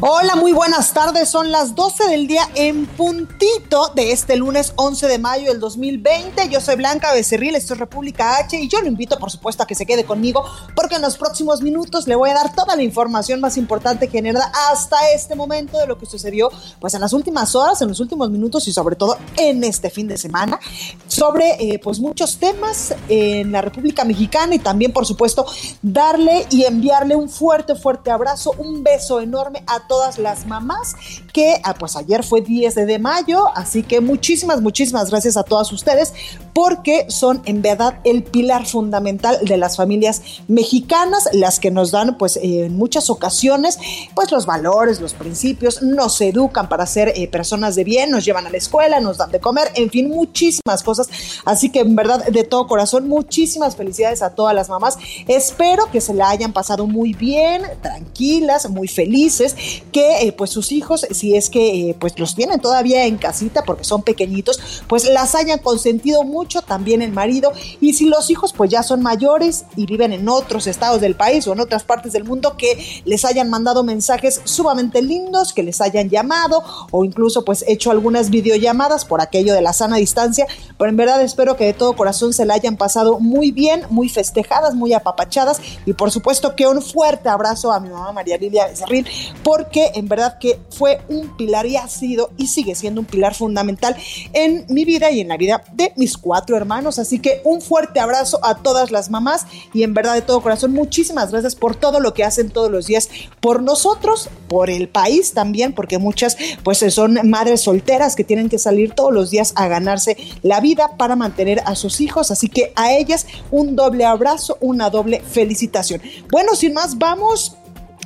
Hola, muy buenas tardes. Son las 12 del día en puntito de este lunes 11 de mayo del 2020. Yo soy Blanca Becerril, esto es República H y yo lo invito, por supuesto, a que se quede conmigo porque en los próximos minutos le voy a dar toda la información más importante generada hasta este momento de lo que sucedió pues en las últimas horas, en los últimos minutos y sobre todo en este fin de semana sobre eh, pues muchos temas en la República Mexicana y también, por supuesto, darle y enviarle un fuerte, fuerte abrazo, un beso enorme a todas las mamás, que ah, pues ayer fue 10 de mayo, así que muchísimas, muchísimas gracias a todas ustedes porque son en verdad el pilar fundamental de las familias mexicanas, las que nos dan pues en muchas ocasiones pues los valores, los principios, nos educan para ser eh, personas de bien, nos llevan a la escuela, nos dan de comer, en fin, muchísimas cosas. Así que en verdad de todo corazón, muchísimas felicidades a todas las mamás. Espero que se la hayan pasado muy bien, tranquilas, muy felices, que eh, pues sus hijos, si es que eh, pues los tienen todavía en casita porque son pequeñitos, pues las hayan consentido mucho, también el marido. Y si los hijos pues ya son mayores y viven en otros estados del país o en otras partes del mundo, que les hayan mandado mensajes sumamente lindos, que les hayan llamado o incluso pues hecho algunas videollamadas por aquello de la sana distancia. Pero en verdad espero que de todo corazón se la hayan pasado muy bien, muy festejadas, muy apapachadas y por supuesto que un fuerte abrazo a mi mamá María Lilia Becerril porque en verdad que fue un pilar y ha sido y sigue siendo un pilar fundamental en mi vida y en la vida de mis cuatro hermanos. Así que un fuerte abrazo a todas las mamás y en verdad de todo corazón muchísimas gracias por todo lo que hacen todos los días por nosotros, por el país también, porque muchas pues son madres solteras que tienen que salir todos los días a ganarse la vida para mantener a sus hijos. Así que a ellas un doble abrazo, una doble felicitación. Bueno, sin más, vamos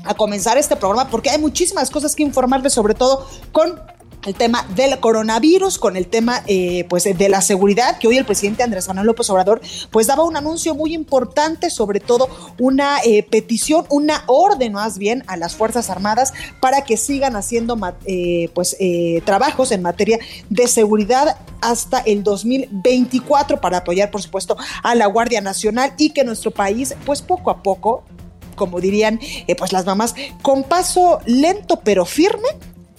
a comenzar este programa porque hay muchísimas cosas que informarles, sobre todo con el tema del coronavirus, con el tema eh, pues de la seguridad, que hoy el presidente Andrés Manuel López Obrador pues daba un anuncio muy importante, sobre todo una eh, petición, una orden más bien a las Fuerzas Armadas para que sigan haciendo eh, pues trabajos en materia de seguridad hasta el 2024 para apoyar por supuesto a la Guardia Nacional y que nuestro país pues poco a poco como dirían pues las mamás, con paso lento pero firme,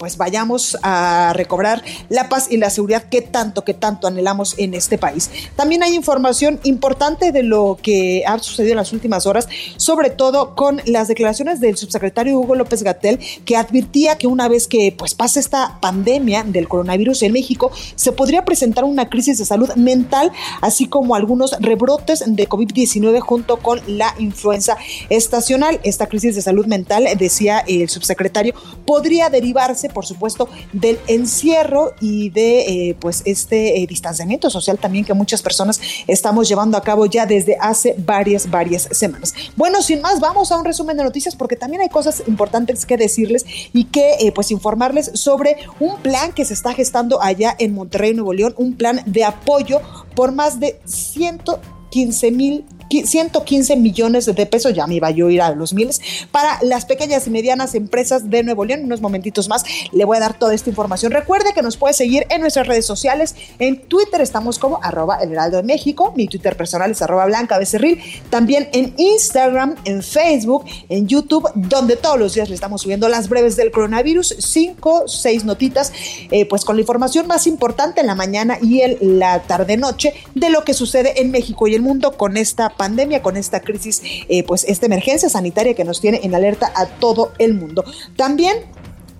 pues vayamos a recobrar la paz y la seguridad que tanto, que tanto anhelamos en este país. También hay información importante de lo que ha sucedido en las últimas horas, sobre todo con las declaraciones del subsecretario Hugo López Gatel, que advirtía que una vez que pues pase esta pandemia del coronavirus en México, se podría presentar una crisis de salud mental, así como algunos rebrotes de COVID-19 junto con la influenza estacional. Esta crisis de salud mental, decía el subsecretario, podría derivarse por supuesto, del encierro y de eh, pues este eh, distanciamiento social también que muchas personas estamos llevando a cabo ya desde hace varias, varias semanas. Bueno, sin más, vamos a un resumen de noticias porque también hay cosas importantes que decirles y que eh, pues informarles sobre un plan que se está gestando allá en Monterrey, Nuevo León, un plan de apoyo por más de 115 mil 115 millones de pesos, ya me iba yo a ir a los miles, para las pequeñas y medianas empresas de Nuevo León. unos momentitos más le voy a dar toda esta información. Recuerde que nos puede seguir en nuestras redes sociales. En Twitter estamos como arroba el heraldo de México. Mi Twitter personal es arroba blanca becerril. También en Instagram, en Facebook, en YouTube, donde todos los días le estamos subiendo las breves del coronavirus. Cinco, seis notitas, eh, pues con la información más importante en la mañana y en la tarde-noche de lo que sucede en México y el mundo con esta pandemia, con esta crisis, eh, pues esta emergencia sanitaria que nos tiene en alerta a todo el mundo. También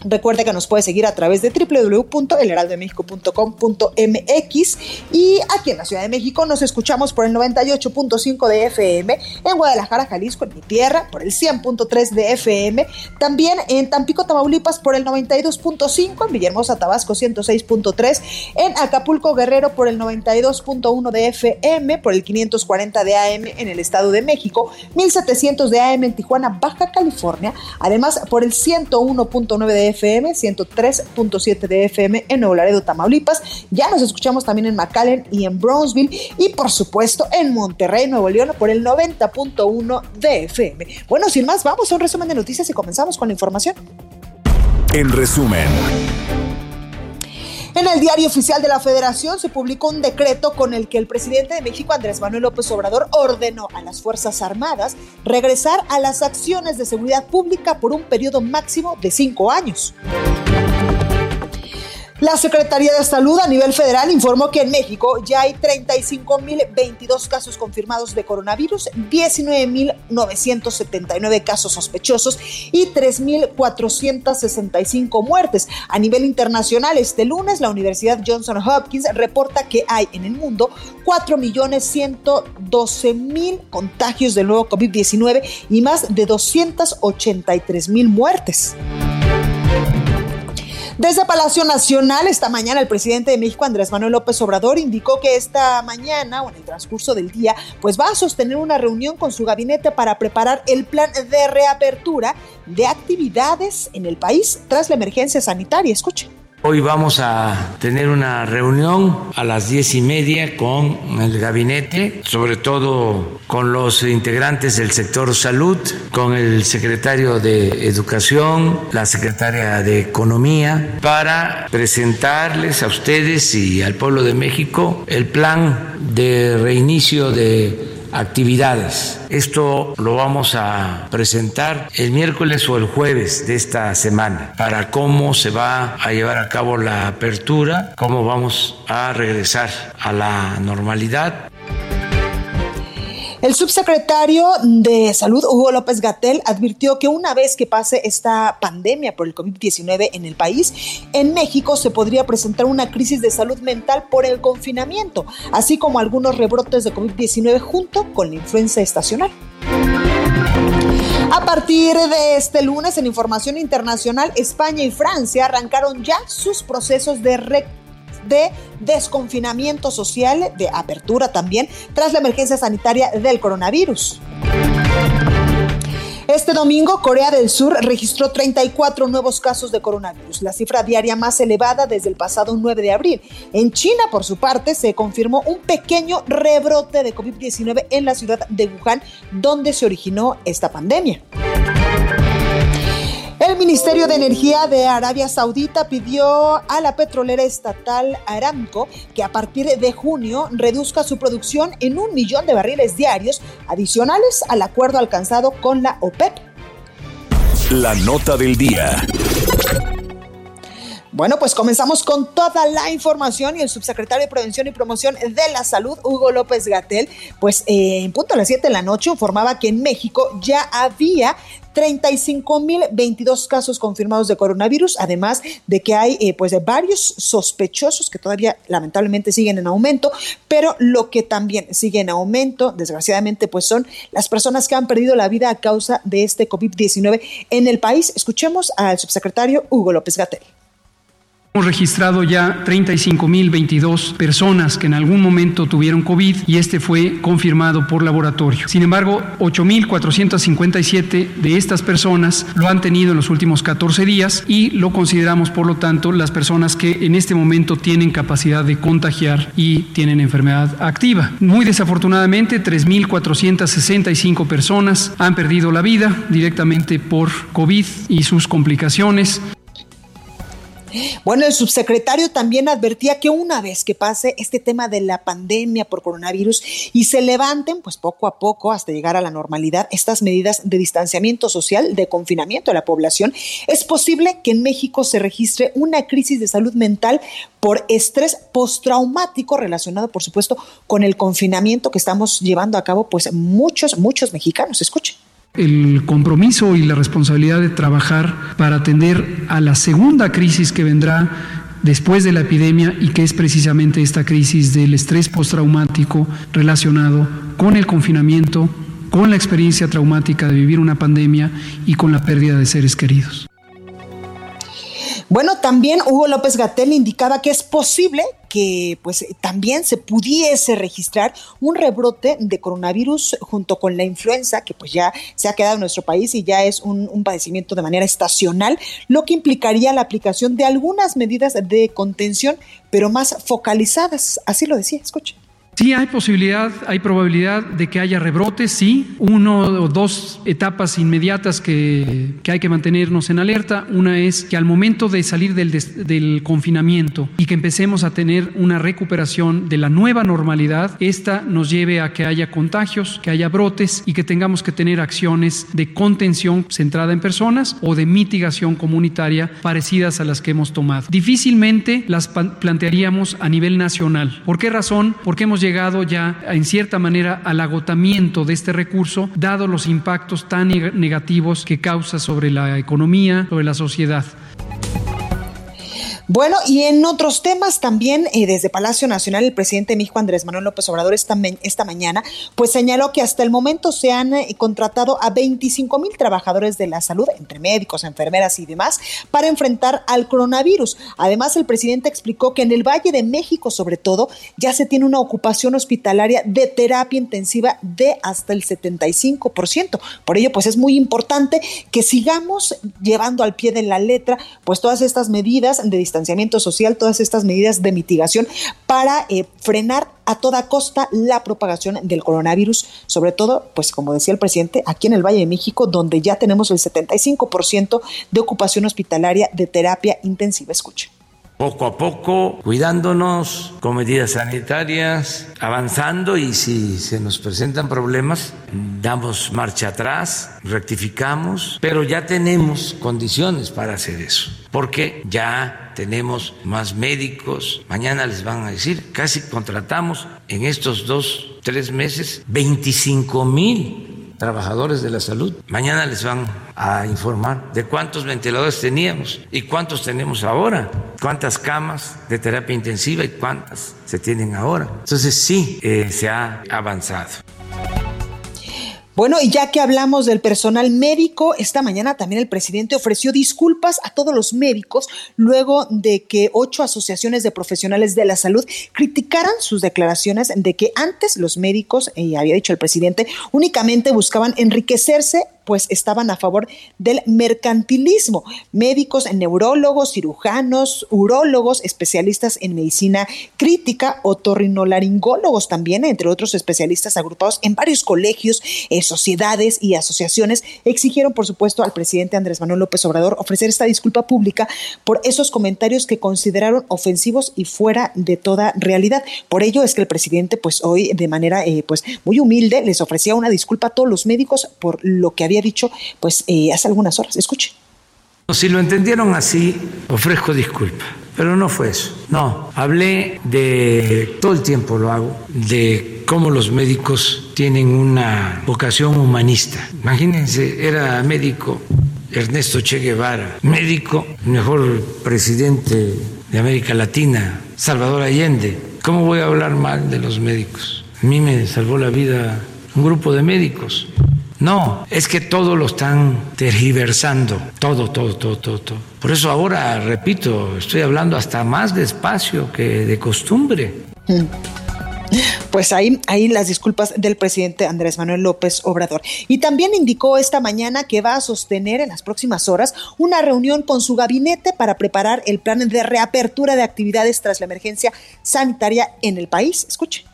Recuerde que nos puede seguir a través de www.elheraldodemexico.com.mx y aquí en la Ciudad de México nos escuchamos por el 98.5 de FM, en Guadalajara, Jalisco, en mi tierra, por el 100.3 de FM, también en Tampico, Tamaulipas por el 92.5, en Villahermosa, Tabasco 106.3, en Acapulco, Guerrero por el 92.1 de FM, por el 540 de AM en el Estado de México, 1700 de AM en Tijuana, Baja California, además por el 101.9 de FM, 103.7 de FM en Nuevo Laredo, Tamaulipas. Ya nos escuchamos también en McAllen y en Brownsville y por supuesto en Monterrey, Nuevo León por el 90.1 de FM. Bueno, sin más, vamos a un resumen de noticias y comenzamos con la información. En resumen. En el diario oficial de la Federación se publicó un decreto con el que el presidente de México, Andrés Manuel López Obrador, ordenó a las Fuerzas Armadas regresar a las acciones de seguridad pública por un periodo máximo de cinco años. La Secretaría de Salud a nivel federal informó que en México ya hay 35.022 casos confirmados de coronavirus, 19.979 casos sospechosos y 3.465 muertes. A nivel internacional, este lunes la Universidad Johnson Hopkins reporta que hay en el mundo 4.112.000 contagios del nuevo COVID-19 y más de 283.000 muertes. Desde Palacio Nacional, esta mañana el presidente de México, Andrés Manuel López Obrador, indicó que esta mañana o en el transcurso del día, pues va a sostener una reunión con su gabinete para preparar el plan de reapertura de actividades en el país tras la emergencia sanitaria. Escuchen. Hoy vamos a tener una reunión a las diez y media con el gabinete, sobre todo con los integrantes del sector salud, con el secretario de Educación, la secretaria de Economía, para presentarles a ustedes y al pueblo de México el plan de reinicio de actividades. Esto lo vamos a presentar el miércoles o el jueves de esta semana para cómo se va a llevar a cabo la apertura, cómo vamos a regresar a la normalidad. El subsecretario de Salud, Hugo López Gatel, advirtió que una vez que pase esta pandemia por el COVID-19 en el país, en México se podría presentar una crisis de salud mental por el confinamiento, así como algunos rebrotes de COVID-19 junto con la influenza estacional. A partir de este lunes, en información internacional, España y Francia arrancaron ya sus procesos de de desconfinamiento social, de apertura también, tras la emergencia sanitaria del coronavirus. Este domingo, Corea del Sur registró 34 nuevos casos de coronavirus, la cifra diaria más elevada desde el pasado 9 de abril. En China, por su parte, se confirmó un pequeño rebrote de COVID-19 en la ciudad de Wuhan, donde se originó esta pandemia. Ministerio de Energía de Arabia Saudita pidió a la petrolera estatal Aramco que a partir de junio reduzca su producción en un millón de barriles diarios adicionales al acuerdo alcanzado con la OPEP. La nota del día. Bueno, pues comenzamos con toda la información y el subsecretario de Prevención y Promoción de la Salud, Hugo López Gatel, pues eh, en punto a las 7 de la noche informaba que en México ya había 35.022 casos confirmados de coronavirus, además de que hay eh, pues varios sospechosos que todavía lamentablemente siguen en aumento, pero lo que también sigue en aumento, desgraciadamente, pues son las personas que han perdido la vida a causa de este COVID-19 en el país. Escuchemos al subsecretario Hugo López Gatel. Hemos registrado ya 35.022 personas que en algún momento tuvieron COVID y este fue confirmado por laboratorio. Sin embargo, 8.457 de estas personas lo han tenido en los últimos 14 días y lo consideramos, por lo tanto, las personas que en este momento tienen capacidad de contagiar y tienen enfermedad activa. Muy desafortunadamente, 3.465 personas han perdido la vida directamente por COVID y sus complicaciones. Bueno, el subsecretario también advertía que una vez que pase este tema de la pandemia por coronavirus y se levanten, pues poco a poco, hasta llegar a la normalidad, estas medidas de distanciamiento social, de confinamiento de la población, es posible que en México se registre una crisis de salud mental por estrés postraumático relacionado, por supuesto, con el confinamiento que estamos llevando a cabo, pues muchos, muchos mexicanos. Escuchen. El compromiso y la responsabilidad de trabajar para atender a la segunda crisis que vendrá después de la epidemia y que es precisamente esta crisis del estrés postraumático relacionado con el confinamiento, con la experiencia traumática de vivir una pandemia y con la pérdida de seres queridos. Bueno, también Hugo López Gatel indicaba que es posible que pues también se pudiese registrar un rebrote de coronavirus junto con la influenza que pues ya se ha quedado en nuestro país y ya es un, un padecimiento de manera estacional, lo que implicaría la aplicación de algunas medidas de contención, pero más focalizadas. Así lo decía, escuche. Sí, hay posibilidad, hay probabilidad de que haya rebrotes, sí. Uno o dos etapas inmediatas que, que hay que mantenernos en alerta. Una es que al momento de salir del, del, confinamiento y que empecemos a tener una recuperación de la nueva normalidad, esta nos lleve a que haya contagios, que haya brotes y que tengamos que tener acciones de contención centrada en personas o de mitigación comunitaria parecidas a las que hemos tomado. Difícilmente las plantearíamos a nivel nacional. ¿Por qué razón? Porque hemos llegado ya en cierta manera al agotamiento de este recurso, dado los impactos tan negativos que causa sobre la economía, sobre la sociedad. Bueno, y en otros temas también, eh, desde Palacio Nacional, el presidente de Andrés Manuel López Obrador, esta, esta mañana, pues señaló que hasta el momento se han eh, contratado a 25 mil trabajadores de la salud, entre médicos, enfermeras y demás, para enfrentar al coronavirus. Además, el presidente explicó que en el Valle de México, sobre todo, ya se tiene una ocupación hospitalaria de terapia intensiva de hasta el 75%. Por ello, pues es muy importante que sigamos llevando al pie de la letra, pues todas estas medidas de distanciamiento social, todas estas medidas de mitigación para eh, frenar a toda costa la propagación del coronavirus, sobre todo, pues como decía el presidente, aquí en el Valle de México, donde ya tenemos el 75% de ocupación hospitalaria de terapia intensiva. Escuche poco a poco, cuidándonos con medidas sanitarias, avanzando y si se nos presentan problemas, damos marcha atrás, rectificamos, pero ya tenemos condiciones para hacer eso, porque ya tenemos más médicos, mañana les van a decir, casi contratamos en estos dos, tres meses 25 mil trabajadores de la salud. Mañana les van a informar de cuántos ventiladores teníamos y cuántos tenemos ahora, cuántas camas de terapia intensiva y cuántas se tienen ahora. Entonces sí, eh, se ha avanzado. Bueno, y ya que hablamos del personal médico, esta mañana también el presidente ofreció disculpas a todos los médicos luego de que ocho asociaciones de profesionales de la salud criticaran sus declaraciones de que antes los médicos, y había dicho el presidente, únicamente buscaban enriquecerse pues estaban a favor del mercantilismo. Médicos, neurólogos, cirujanos, urólogos, especialistas en medicina crítica, otorrinolaringólogos también, entre otros especialistas agrupados en varios colegios, eh, sociedades y asociaciones, exigieron, por supuesto, al presidente Andrés Manuel López Obrador ofrecer esta disculpa pública por esos comentarios que consideraron ofensivos y fuera de toda realidad. Por ello es que el presidente, pues hoy de manera eh, pues muy humilde les ofrecía una disculpa a todos los médicos por lo que había dicho pues eh, hace algunas horas. Escuche. Si lo entendieron así, ofrezco disculpas, pero no fue eso. No, hablé de, todo el tiempo lo hago, de cómo los médicos tienen una vocación humanista. Imagínense, era médico Ernesto Che Guevara, médico, mejor presidente de América Latina, Salvador Allende. ¿Cómo voy a hablar mal de los médicos? A mí me salvó la vida un grupo de médicos. No, es que todo lo están tergiversando, todo, todo, todo, todo, todo. Por eso ahora, repito, estoy hablando hasta más despacio que de costumbre. Pues ahí, ahí las disculpas del presidente Andrés Manuel López Obrador. Y también indicó esta mañana que va a sostener en las próximas horas una reunión con su gabinete para preparar el plan de reapertura de actividades tras la emergencia sanitaria en el país. Escuchen.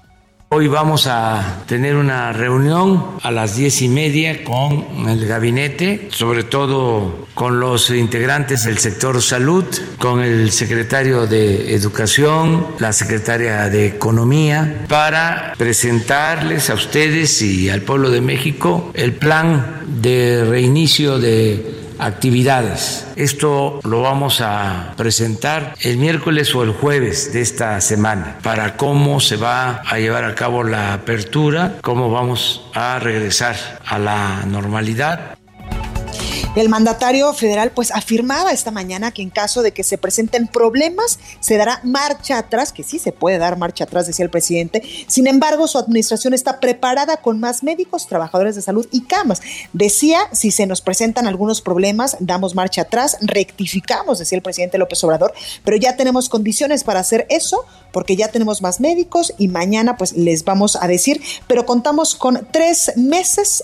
Hoy vamos a tener una reunión a las diez y media con el gabinete, sobre todo con los integrantes del sector salud, con el secretario de Educación, la secretaria de Economía, para presentarles a ustedes y al pueblo de México el plan de reinicio de actividades. Esto lo vamos a presentar el miércoles o el jueves de esta semana para cómo se va a llevar a cabo la apertura, cómo vamos a regresar a la normalidad. El mandatario federal pues afirmaba esta mañana que en caso de que se presenten problemas se dará marcha atrás, que sí se puede dar marcha atrás, decía el presidente. Sin embargo, su administración está preparada con más médicos, trabajadores de salud y camas. Decía, si se nos presentan algunos problemas, damos marcha atrás, rectificamos, decía el presidente López Obrador, pero ya tenemos condiciones para hacer eso porque ya tenemos más médicos y mañana pues les vamos a decir, pero contamos con tres meses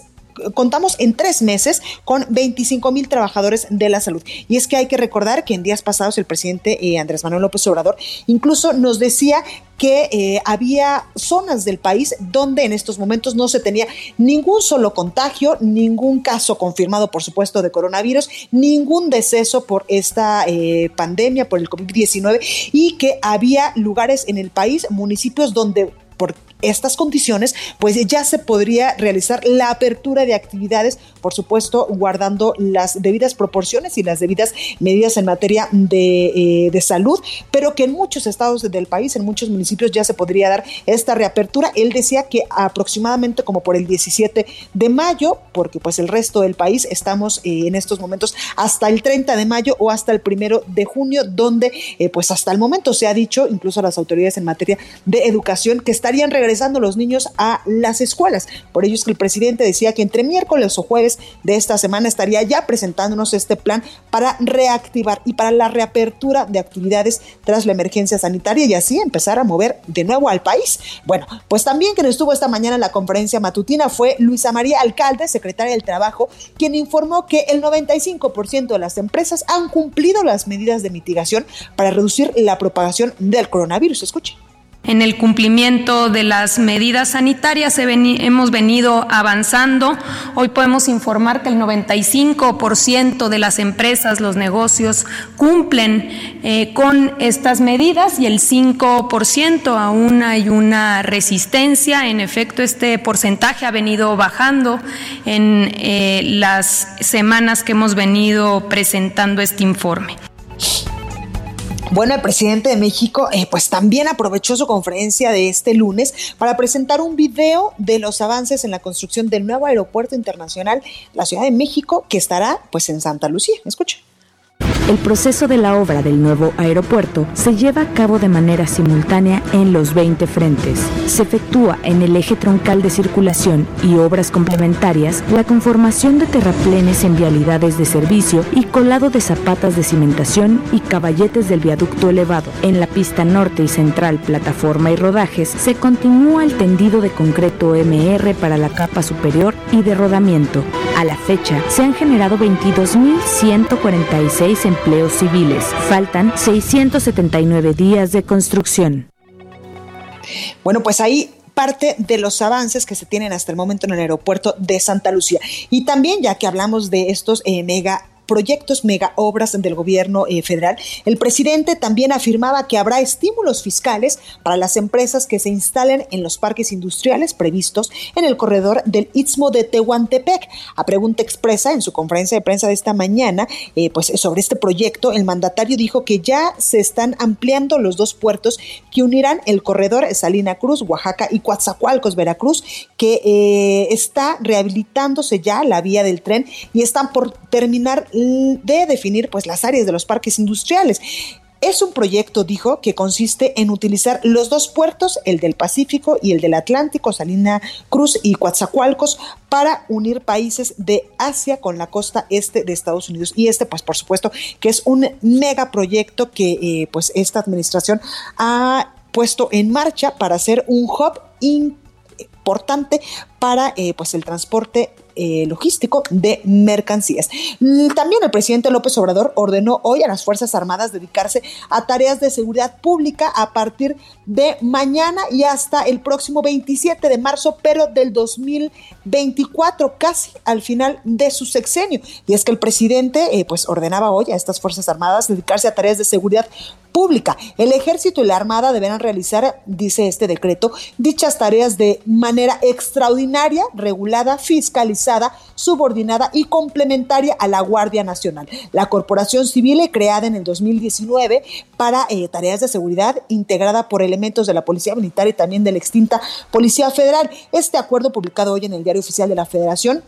contamos en tres meses con 25 mil trabajadores de la salud. Y es que hay que recordar que en días pasados el presidente eh, Andrés Manuel López Obrador incluso nos decía que eh, había zonas del país donde en estos momentos no se tenía ningún solo contagio, ningún caso confirmado, por supuesto, de coronavirus, ningún deceso por esta eh, pandemia, por el COVID-19, y que había lugares en el país, municipios donde por estas condiciones, pues ya se podría realizar la apertura de actividades, por supuesto, guardando las debidas proporciones y las debidas medidas en materia de, eh, salud, pero que en muchos estados del país, en muchos municipios ya se podría dar esta reapertura. Él decía que aproximadamente como por el 17 de mayo, porque pues el resto del país estamos eh, en estos momentos hasta el 30 de mayo o hasta el primero de junio, donde eh, pues hasta el momento se ha dicho, incluso a las autoridades en materia de educación, que estarían regresando regresando los niños a las escuelas. Por ello es que el presidente decía que entre miércoles o jueves de esta semana estaría ya presentándonos este plan para reactivar y para la reapertura de actividades tras la emergencia sanitaria y así empezar a mover de nuevo al país. Bueno, pues también quien estuvo esta mañana en la conferencia matutina fue Luisa María Alcalde, secretaria del Trabajo, quien informó que el 95% de las empresas han cumplido las medidas de mitigación para reducir la propagación del coronavirus. Escuche. En el cumplimiento de las medidas sanitarias hemos venido avanzando. Hoy podemos informar que el 95% de las empresas, los negocios, cumplen eh, con estas medidas y el 5% aún hay una resistencia. En efecto, este porcentaje ha venido bajando en eh, las semanas que hemos venido presentando este informe. Bueno, el presidente de México eh, pues también aprovechó su conferencia de este lunes para presentar un video de los avances en la construcción del nuevo aeropuerto internacional, la Ciudad de México, que estará pues en Santa Lucía. Escucha. El proceso de la obra del nuevo aeropuerto se lleva a cabo de manera simultánea en los 20 frentes. Se efectúa en el eje troncal de circulación y obras complementarias la conformación de terraplenes en vialidades de servicio y colado de zapatas de cimentación y caballetes del viaducto elevado. En la pista norte y central, plataforma y rodajes, se continúa el tendido de concreto MR para la capa superior y de rodamiento. A la fecha, se han generado 22.146 empleos civiles. Faltan 679 días de construcción. Bueno, pues ahí parte de los avances que se tienen hasta el momento en el aeropuerto de Santa Lucía. Y también, ya que hablamos de estos eh, mega proyectos mega obras del gobierno eh, federal. El presidente también afirmaba que habrá estímulos fiscales para las empresas que se instalen en los parques industriales previstos en el corredor del Istmo de Tehuantepec. A pregunta expresa en su conferencia de prensa de esta mañana, eh, pues sobre este proyecto, el mandatario dijo que ya se están ampliando los dos puertos que unirán el corredor Salina Cruz, Oaxaca y Coatzacoalcos, Veracruz, que eh, está rehabilitándose ya la vía del tren y están por terminar de definir pues las áreas de los parques industriales. Es un proyecto, dijo, que consiste en utilizar los dos puertos, el del Pacífico y el del Atlántico, Salina Cruz y Coatzacoalcos, para unir países de Asia con la costa este de Estados Unidos. Y este, pues por supuesto, que es un megaproyecto que eh, pues esta administración ha puesto en marcha para hacer un hub importante para eh, pues el transporte eh, logístico de mercancías. Mm, también el presidente López Obrador ordenó hoy a las Fuerzas Armadas dedicarse a tareas de seguridad pública a partir de mañana y hasta el próximo 27 de marzo, pero del 2021 24, casi al final de su sexenio. Y es que el presidente eh, pues ordenaba hoy a estas Fuerzas Armadas dedicarse a tareas de seguridad pública. El ejército y la armada deberán realizar, dice este decreto, dichas tareas de manera extraordinaria, regulada, fiscalizada, subordinada y complementaria a la Guardia Nacional. La Corporación Civil, creada en el 2019 para eh, tareas de seguridad, integrada por elementos de la Policía Militar y también de la extinta Policía Federal. Este acuerdo publicado hoy en el Diario Oficial de la Federación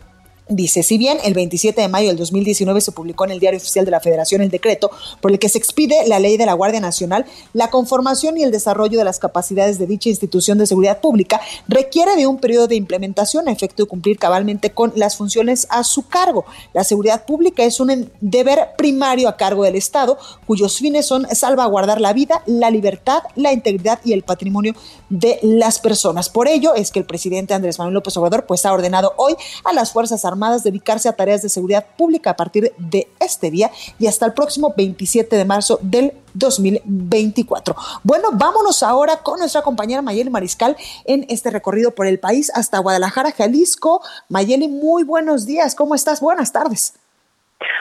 Dice, si bien el 27 de mayo del 2019 se publicó en el Diario Oficial de la Federación el decreto por el que se expide la ley de la Guardia Nacional, la conformación y el desarrollo de las capacidades de dicha institución de seguridad pública requiere de un periodo de implementación a efecto de cumplir cabalmente con las funciones a su cargo. La seguridad pública es un deber primario a cargo del Estado, cuyos fines son salvaguardar la vida, la libertad, la integridad y el patrimonio de las personas. Por ello es que el presidente Andrés Manuel López Obrador pues ha ordenado hoy a las Fuerzas Armadas dedicarse a tareas de seguridad pública a partir de este día y hasta el próximo 27 de marzo del 2024. Bueno, vámonos ahora con nuestra compañera Mayeli Mariscal en este recorrido por el país hasta Guadalajara, Jalisco. Mayeli, muy buenos días. ¿Cómo estás? Buenas tardes.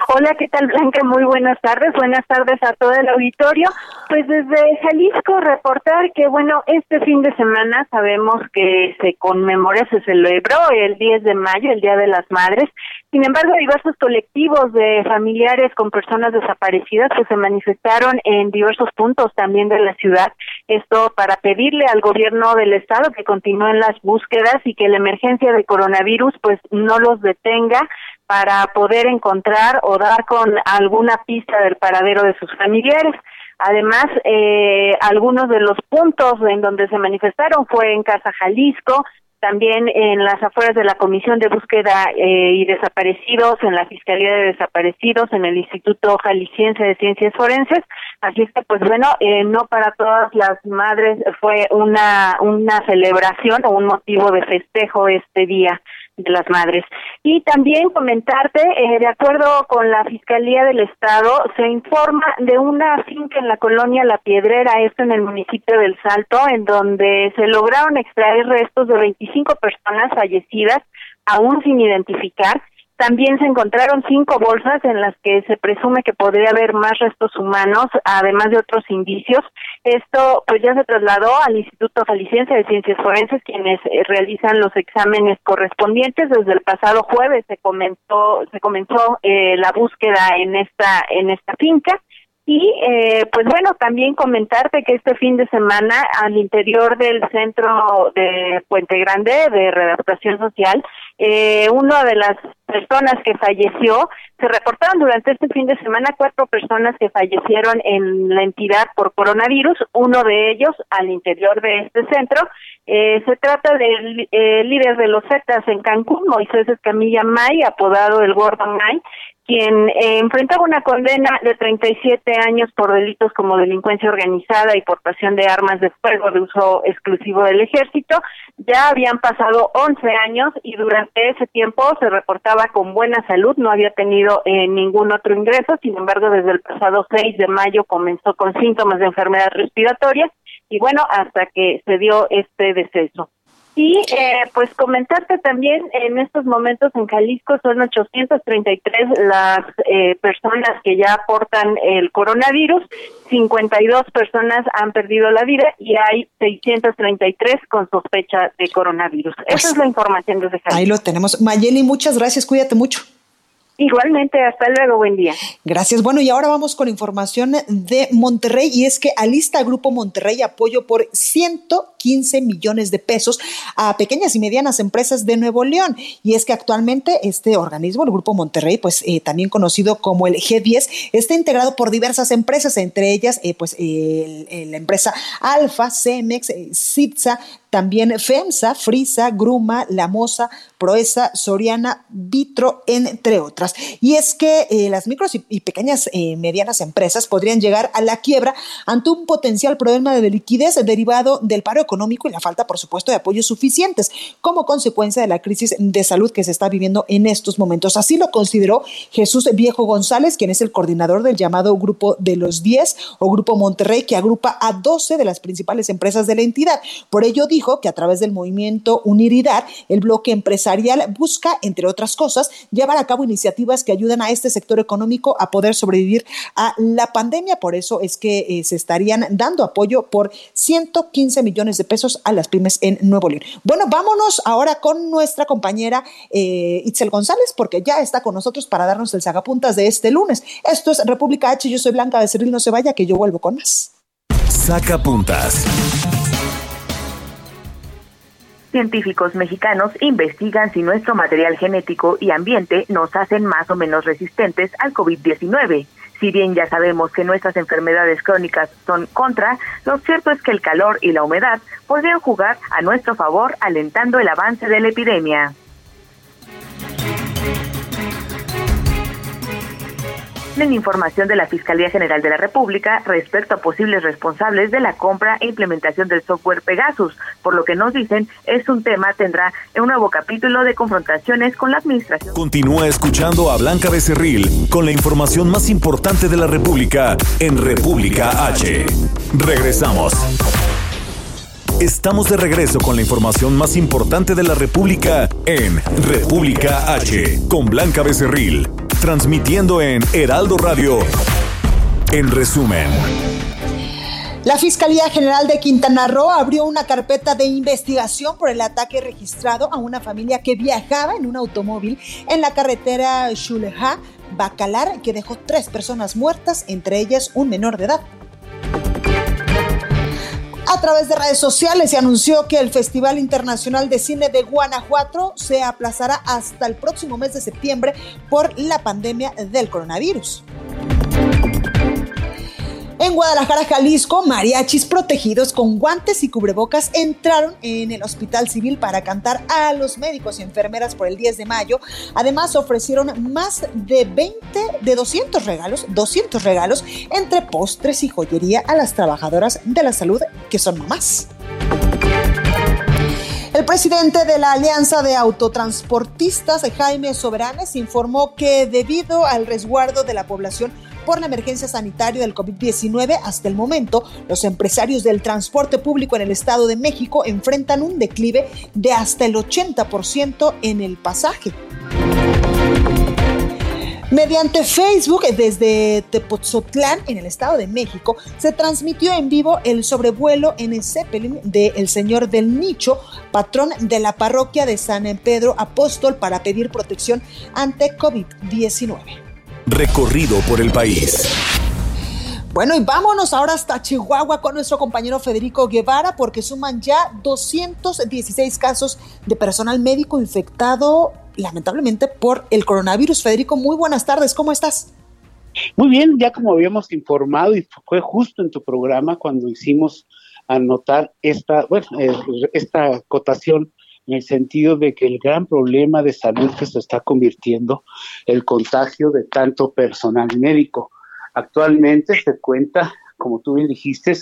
Hola, ¿qué tal Blanca? Muy buenas tardes. Buenas tardes a todo el auditorio. Pues desde Jalisco reportar que bueno, este fin de semana sabemos que se conmemora, se celebró el 10 de mayo, el Día de las Madres. Sin embargo, diversos colectivos de familiares con personas desaparecidas que se manifestaron en diversos puntos también de la ciudad. Esto para pedirle al gobierno del estado que continúen las búsquedas y que la emergencia de coronavirus pues no los detenga para poder encontrar o dar con alguna pista del paradero de sus familiares. Además, eh, algunos de los puntos en donde se manifestaron fue en Casa Jalisco, también en las afueras de la Comisión de Búsqueda eh, y Desaparecidos, en la Fiscalía de Desaparecidos, en el Instituto Jalisciense de Ciencias Forenses. Así es que, pues bueno, eh, no para todas las madres fue una, una celebración o un motivo de festejo este día de las madres. Y también comentarte, eh, de acuerdo con la Fiscalía del Estado, se informa de una finca en la colonia La Piedrera, esto en el municipio del Salto, en donde se lograron extraer restos de 25 personas fallecidas, aún sin identificar, también se encontraron cinco bolsas en las que se presume que podría haber más restos humanos, además de otros indicios. Esto pues ya se trasladó al Instituto Jalisciense de Ciencias Forenses, quienes eh, realizan los exámenes correspondientes. Desde el pasado jueves se comenzó se comenzó eh, la búsqueda en esta en esta finca. Y eh, pues bueno, también comentarte que este fin de semana al interior del centro de Puente Grande de Redactación Social, eh, una de las personas que falleció, se reportaron durante este fin de semana cuatro personas que fallecieron en la entidad por coronavirus, uno de ellos al interior de este centro. Eh, se trata del eh, líder de los Zetas en Cancún, Moisés Escamilla May, apodado el Gordo May, quien eh, enfrentaba una condena de 37 años por delitos como delincuencia organizada y portación de armas de fuego de uso exclusivo del ejército. Ya habían pasado 11 años y durante ese tiempo se reportaba con buena salud, no había tenido eh, ningún otro ingreso, sin embargo desde el pasado 6 de mayo comenzó con síntomas de enfermedad respiratoria y bueno, hasta que se dio este deceso. Y eh, pues comentarte también, en estos momentos en Jalisco son 833 las eh, personas que ya aportan el coronavirus, 52 personas han perdido la vida y hay 633 con sospecha de coronavirus. Esa pues es la información desde Jalisco. Ahí lo tenemos. Mayeli, muchas gracias, cuídate mucho. Igualmente, hasta luego, buen día. Gracias. Bueno, y ahora vamos con información de Monterrey y es que alista Grupo Monterrey apoyo por 115 millones de pesos a pequeñas y medianas empresas de Nuevo León. Y es que actualmente este organismo, el Grupo Monterrey, pues eh, también conocido como el G10, está integrado por diversas empresas, entre ellas eh, pues la empresa Alfa, Cemex, eh, Citza, también FEMSA, Frisa, Gruma, La Moza, Proesa, Soriana, Vitro, entre otras. Y es que eh, las micros y, pequeñas eh, medianas empresas podrían llegar a la quiebra ante un potencial problema de liquidez derivado del paro económico y la falta, por supuesto, de apoyos suficientes como consecuencia de la crisis de salud que se está viviendo en estos momentos. Así lo consideró Jesús Viejo González, quien es el coordinador del llamado Grupo de los 10 o Grupo Monterrey, que agrupa a 12 de las principales empresas de la entidad. Por ello, dijo que a través del movimiento Uniridad, el bloque empresarial busca, entre otras cosas, llevar a cabo iniciativas que ayuden a este sector económico a poder sobrevivir a la pandemia. Por eso es que eh, se estarían dando apoyo por 115 millones de pesos a las pymes en Nuevo León. Bueno, vámonos ahora con nuestra compañera eh, Itzel González, porque ya está con nosotros para darnos el sagapuntas de este lunes. Esto es República H, yo soy Blanca Becerril, no se vaya, que yo vuelvo con más. Sacapuntas. Científicos mexicanos investigan si nuestro material genético y ambiente nos hacen más o menos resistentes al COVID-19. Si bien ya sabemos que nuestras enfermedades crónicas son contra, lo cierto es que el calor y la humedad podrían jugar a nuestro favor alentando el avance de la epidemia. En información de la Fiscalía General de la República respecto a posibles responsables de la compra e implementación del software Pegasus. Por lo que nos dicen, es un tema tendrá un nuevo capítulo de confrontaciones con la administración. Continúa escuchando a Blanca Becerril con la información más importante de la República en República H. Regresamos. Estamos de regreso con la información más importante de la República en República H con Blanca Becerril transmitiendo en Heraldo Radio. En resumen. La Fiscalía General de Quintana Roo abrió una carpeta de investigación por el ataque registrado a una familia que viajaba en un automóvil en la carretera Xuleja, Bacalar, que dejó tres personas muertas, entre ellas un menor de edad. A través de redes sociales se anunció que el Festival Internacional de Cine de Guanajuato se aplazará hasta el próximo mes de septiembre por la pandemia del coronavirus. En Guadalajara, Jalisco, mariachis protegidos con guantes y cubrebocas entraron en el Hospital Civil para cantar a los médicos y enfermeras por el 10 de mayo. Además, ofrecieron más de 20, de 200 regalos, 200 regalos entre postres y joyería a las trabajadoras de la salud que son mamás. El presidente de la Alianza de Autotransportistas, Jaime Soberanes, informó que debido al resguardo de la población por la emergencia sanitaria del COVID-19, hasta el momento, los empresarios del transporte público en el Estado de México enfrentan un declive de hasta el 80% en el pasaje. Mediante Facebook desde Tepoztlán, en el Estado de México, se transmitió en vivo el sobrevuelo en el Zeppelin de Señor del Nicho, patrón de la parroquia de San Pedro Apóstol, para pedir protección ante COVID-19 recorrido por el país. Bueno, y vámonos ahora hasta Chihuahua con nuestro compañero Federico Guevara, porque suman ya 216 casos de personal médico infectado, lamentablemente, por el coronavirus. Federico, muy buenas tardes, ¿cómo estás? Muy bien, ya como habíamos informado, y fue justo en tu programa cuando hicimos anotar esta, bueno, eh, esta acotación en el sentido de que el gran problema de salud que se está convirtiendo el contagio de tanto personal médico. Actualmente se cuenta, como tú bien dijiste,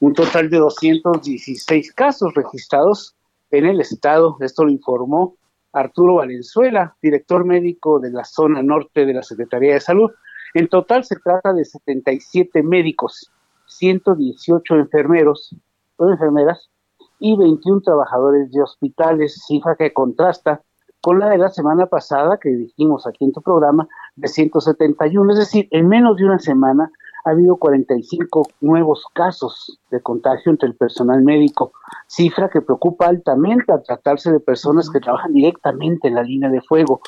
un total de 216 casos registrados en el estado. Esto lo informó Arturo Valenzuela, director médico de la zona norte de la Secretaría de Salud. En total se trata de 77 médicos, 118 enfermeros o enfermeras y 21 trabajadores de hospitales, cifra que contrasta con la de la semana pasada que dijimos aquí en tu programa de 171, es decir, en menos de una semana ha habido 45 nuevos casos de contagio entre el personal médico, cifra que preocupa altamente al tratarse de personas que trabajan directamente en la línea de fuego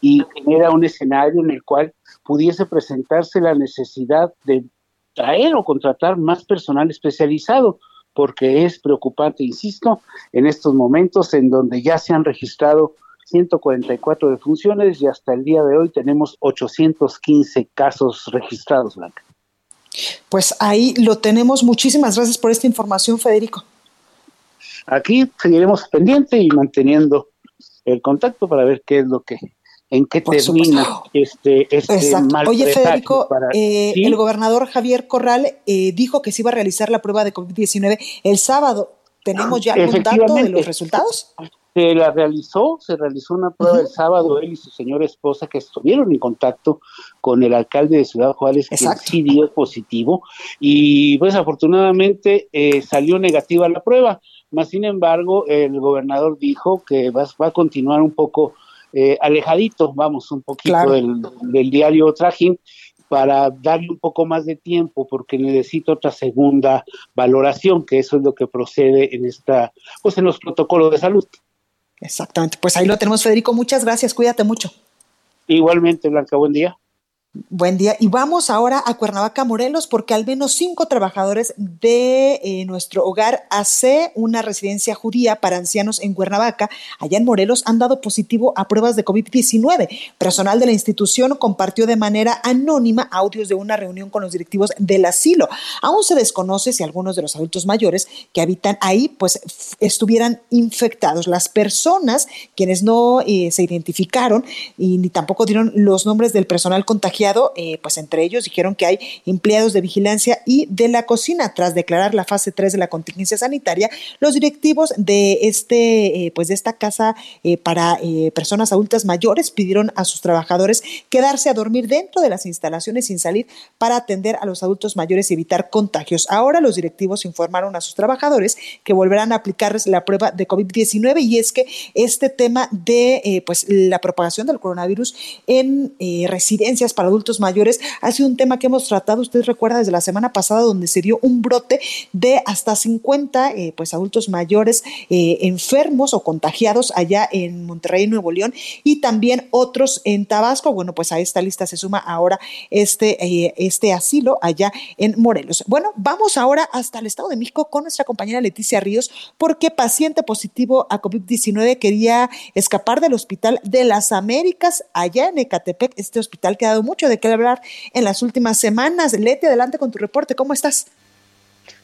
y genera un escenario en el cual pudiese presentarse la necesidad de traer o contratar más personal especializado porque es preocupante, insisto, en estos momentos en donde ya se han registrado 144 defunciones y hasta el día de hoy tenemos 815 casos registrados, Blanca. Pues ahí lo tenemos. Muchísimas gracias por esta información, Federico. Aquí seguiremos pendiente y manteniendo el contacto para ver qué es lo que en qué termina este, este mal Oye, Federico, eh, el gobernador Javier Corral eh, dijo que se iba a realizar la prueba de COVID-19 el sábado. ¿Tenemos ya algún dato de los resultados? Se la realizó, se realizó una prueba el sábado, él y su señora esposa que estuvieron en contacto con el alcalde de Ciudad Juárez, que sí dio positivo, y pues afortunadamente eh, salió negativa la prueba. Más sin embargo, el gobernador dijo que va, va a continuar un poco eh, alejadito, vamos, un poquito del, del, diario Trajín, para darle un poco más de tiempo, porque necesito otra segunda valoración, que eso es lo que procede en esta, pues en los protocolos de salud. Exactamente, pues ahí lo tenemos, Federico. Muchas gracias, cuídate mucho. Igualmente, Blanca, buen día. Buen día. Y vamos ahora a Cuernavaca, Morelos, porque al menos cinco trabajadores de eh, nuestro hogar AC, una residencia judía para ancianos en Cuernavaca, allá en Morelos, han dado positivo a pruebas de COVID-19. Personal de la institución compartió de manera anónima audios de una reunión con los directivos del asilo. Aún se desconoce si algunos de los adultos mayores que habitan ahí, pues estuvieran infectados. Las personas quienes no eh, se identificaron y ni tampoco dieron los nombres del personal contagiado eh, pues entre ellos dijeron que hay empleados de vigilancia y de la cocina. Tras declarar la fase 3 de la contingencia sanitaria, los directivos de este, eh, pues de esta casa eh, para personas adultas mayores pidieron a sus trabajadores quedarse a dormir dentro de las instalaciones sin salir para atender a los adultos mayores y evitar contagios. Ahora los directivos informaron a sus trabajadores que volverán a aplicarles la prueba de COVID-19 y es que este tema de pues la propagación del coronavirus en residencias para adultos mayores ha sido un tema que hemos tratado, usted recuerda, desde la semana pasada, donde se dio un brote de hasta 50 eh, pues, adultos mayores eh, enfermos o contagiados allá en Monterrey, Nuevo León, y también otros en Tabasco. Bueno, pues a esta lista se suma ahora este, eh, este asilo allá en Morelos. Bueno, vamos ahora hasta el Estado de México con nuestra compañera Leticia Ríos, porque paciente positivo a COVID-19 quería escapar del Hospital de las Américas allá en Ecatepec, este hospital ha dado mucho de qué hablar en las últimas semanas. Leti, adelante con tu reporte. ¿Cómo estás?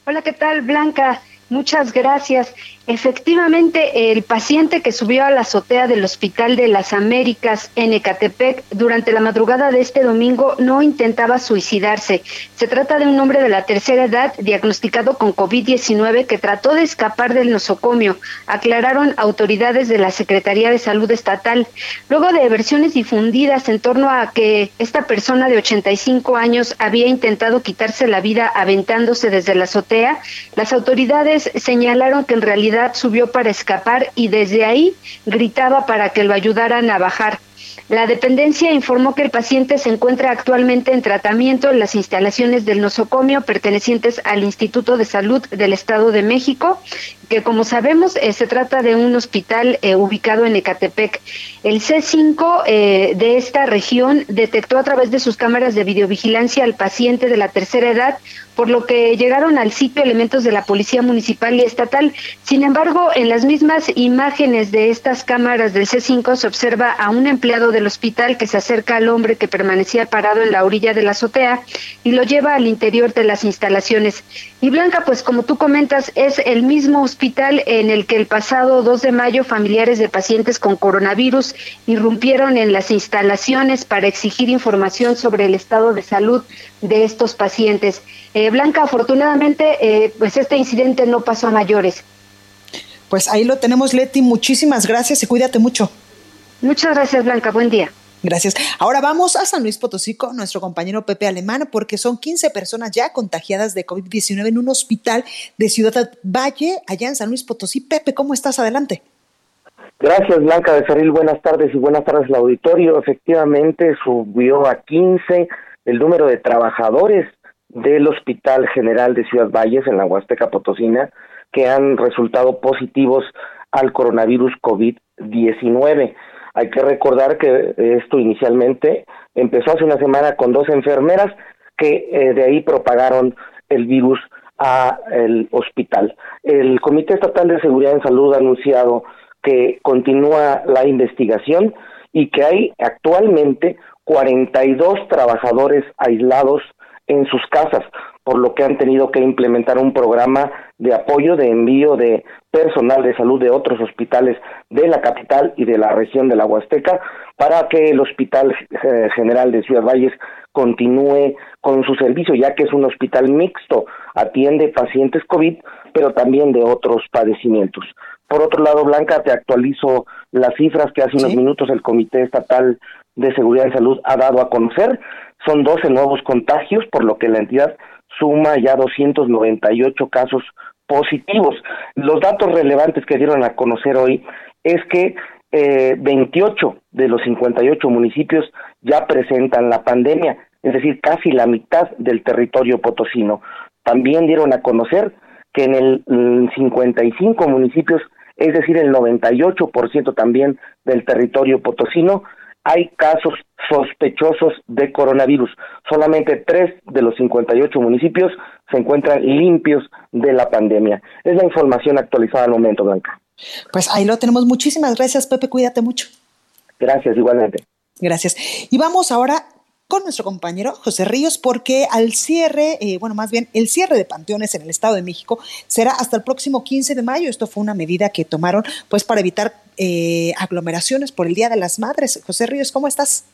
Hola, ¿qué tal, Blanca? Muchas gracias. Efectivamente, el paciente que subió a la azotea del Hospital de las Américas en Ecatepec durante la madrugada de este domingo no intentaba suicidarse. Se trata de un hombre de la tercera edad diagnosticado con COVID-19 que trató de escapar del nosocomio, aclararon autoridades de la Secretaría de Salud Estatal. Luego de versiones difundidas en torno a que esta persona de 85 años había intentado quitarse la vida aventándose desde la azotea, las autoridades señalaron que en realidad subió para escapar y desde ahí gritaba para que lo ayudaran a bajar. La dependencia informó que el paciente se encuentra actualmente en tratamiento en las instalaciones del nosocomio pertenecientes al Instituto de Salud del Estado de México, que como sabemos eh, se trata de un hospital eh, ubicado en Ecatepec. El C5 eh, de esta región detectó a través de sus cámaras de videovigilancia al paciente de la tercera edad, por lo que llegaron al sitio elementos de la Policía Municipal y Estatal. Sin embargo, en las mismas imágenes de estas cámaras del C5 se observa a un empleado del hospital que se acerca al hombre que permanecía parado en la orilla de la azotea y lo lleva al interior de las instalaciones. Y Blanca, pues como tú comentas, es el mismo hospital en el que el pasado 2 de mayo familiares de pacientes con coronavirus irrumpieron en las instalaciones para exigir información sobre el estado de salud de estos pacientes. Eh, Blanca, afortunadamente, eh, pues este incidente no pasó a mayores. Pues ahí lo tenemos, Leti. Muchísimas gracias y cuídate mucho. Muchas gracias, Blanca. Buen día. Gracias. Ahora vamos a San Luis Potosí con nuestro compañero Pepe Alemán, porque son 15 personas ya contagiadas de COVID-19 en un hospital de Ciudad Valle, allá en San Luis Potosí. Pepe, ¿cómo estás? Adelante. Gracias, Blanca de Cerril. Buenas tardes y buenas tardes al auditorio. Efectivamente, subió a 15 el número de trabajadores del Hospital General de Ciudad Valles en la Huasteca Potosina que han resultado positivos al coronavirus COVID-19. Hay que recordar que esto inicialmente empezó hace una semana con dos enfermeras que eh, de ahí propagaron el virus a el hospital. El Comité Estatal de Seguridad en Salud ha anunciado que continúa la investigación y que hay actualmente 42 trabajadores aislados en sus casas, por lo que han tenido que implementar un programa de apoyo de envío de personal de salud de otros hospitales de la capital y de la región de la Huasteca para que el Hospital General de Ciudad Valles continúe con su servicio, ya que es un hospital mixto, atiende pacientes COVID, pero también de otros padecimientos. Por otro lado, Blanca, te actualizo las cifras que hace unos minutos el Comité Estatal de Seguridad y Salud ha dado a conocer. Son 12 nuevos contagios, por lo que la entidad suma ya 298 casos positivos. Los datos relevantes que dieron a conocer hoy es que eh, 28 de los 58 municipios ya presentan la pandemia, es decir, casi la mitad del territorio potosino. También dieron a conocer que en el 55 municipios, es decir, el 98% también del territorio potosino, hay casos sospechosos de coronavirus. Solamente tres de los 58 municipios se encuentran limpios de la pandemia. Es la información actualizada al momento, Blanca. Pues ahí lo tenemos. Muchísimas gracias, Pepe. Cuídate mucho. Gracias, igualmente. Gracias. Y vamos ahora con nuestro compañero José Ríos, porque al cierre, eh, bueno, más bien el cierre de panteones en el Estado de México será hasta el próximo 15 de mayo. Esto fue una medida que tomaron pues para evitar eh, aglomeraciones por el Día de las Madres. José Ríos, ¿cómo estás?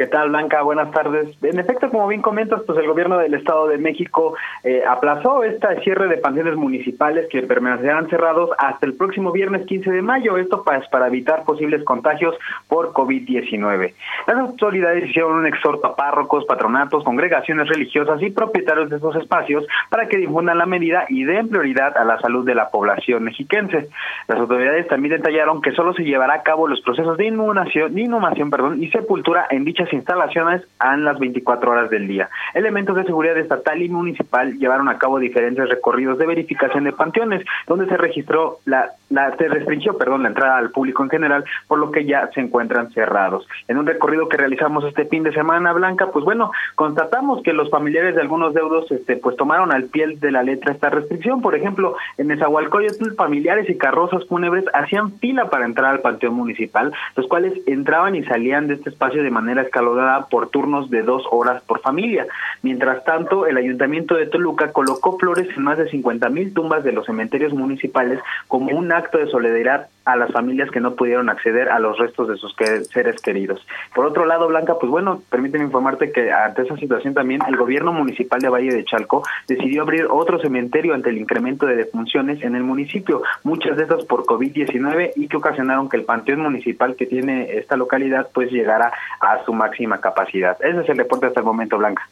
¿Qué tal, Blanca? Buenas tardes. En efecto, como bien comentas, pues el gobierno del Estado de México eh, aplazó este cierre de panteones municipales que permanecerán cerrados hasta el próximo viernes 15 de mayo. Esto para, para evitar posibles contagios por COVID-19. Las autoridades hicieron un exhorto a párrocos, patronatos, congregaciones religiosas y propietarios de estos espacios para que difundan la medida y den prioridad a la salud de la población mexiquense. Las autoridades también detallaron que solo se llevará a cabo los procesos de inhumación, de inhumación perdón, y sepultura en dichas instalaciones a las 24 horas del día. Elementos de seguridad estatal y municipal llevaron a cabo diferentes recorridos de verificación de panteones, donde se registró la, la se restringió, perdón, la entrada al público en general, por lo que ya se encuentran cerrados. En un recorrido que realizamos este fin de semana, Blanca, pues bueno, constatamos que los familiares de algunos deudos, este, pues tomaron al pie de la letra esta restricción. Por ejemplo, en Nezahualcóyotl, familiares y carrozas fúnebres hacían fila para entrar al panteón municipal, los cuales entraban y salían de este espacio de manera escalonada por turnos de dos horas por familia. Mientras tanto, el Ayuntamiento de Toluca colocó flores en más de 50 mil tumbas de los cementerios municipales como un acto de solidaridad a las familias que no pudieron acceder a los restos de sus seres queridos. Por otro lado, Blanca, pues bueno, permíteme informarte que ante esa situación también el gobierno municipal de Valle de Chalco decidió abrir otro cementerio ante el incremento de defunciones en el municipio, muchas de esas por COVID-19 y que ocasionaron que el panteón municipal que tiene esta localidad pues llegara a su máxima capacidad. Ese es el reporte hasta el momento, Blanca.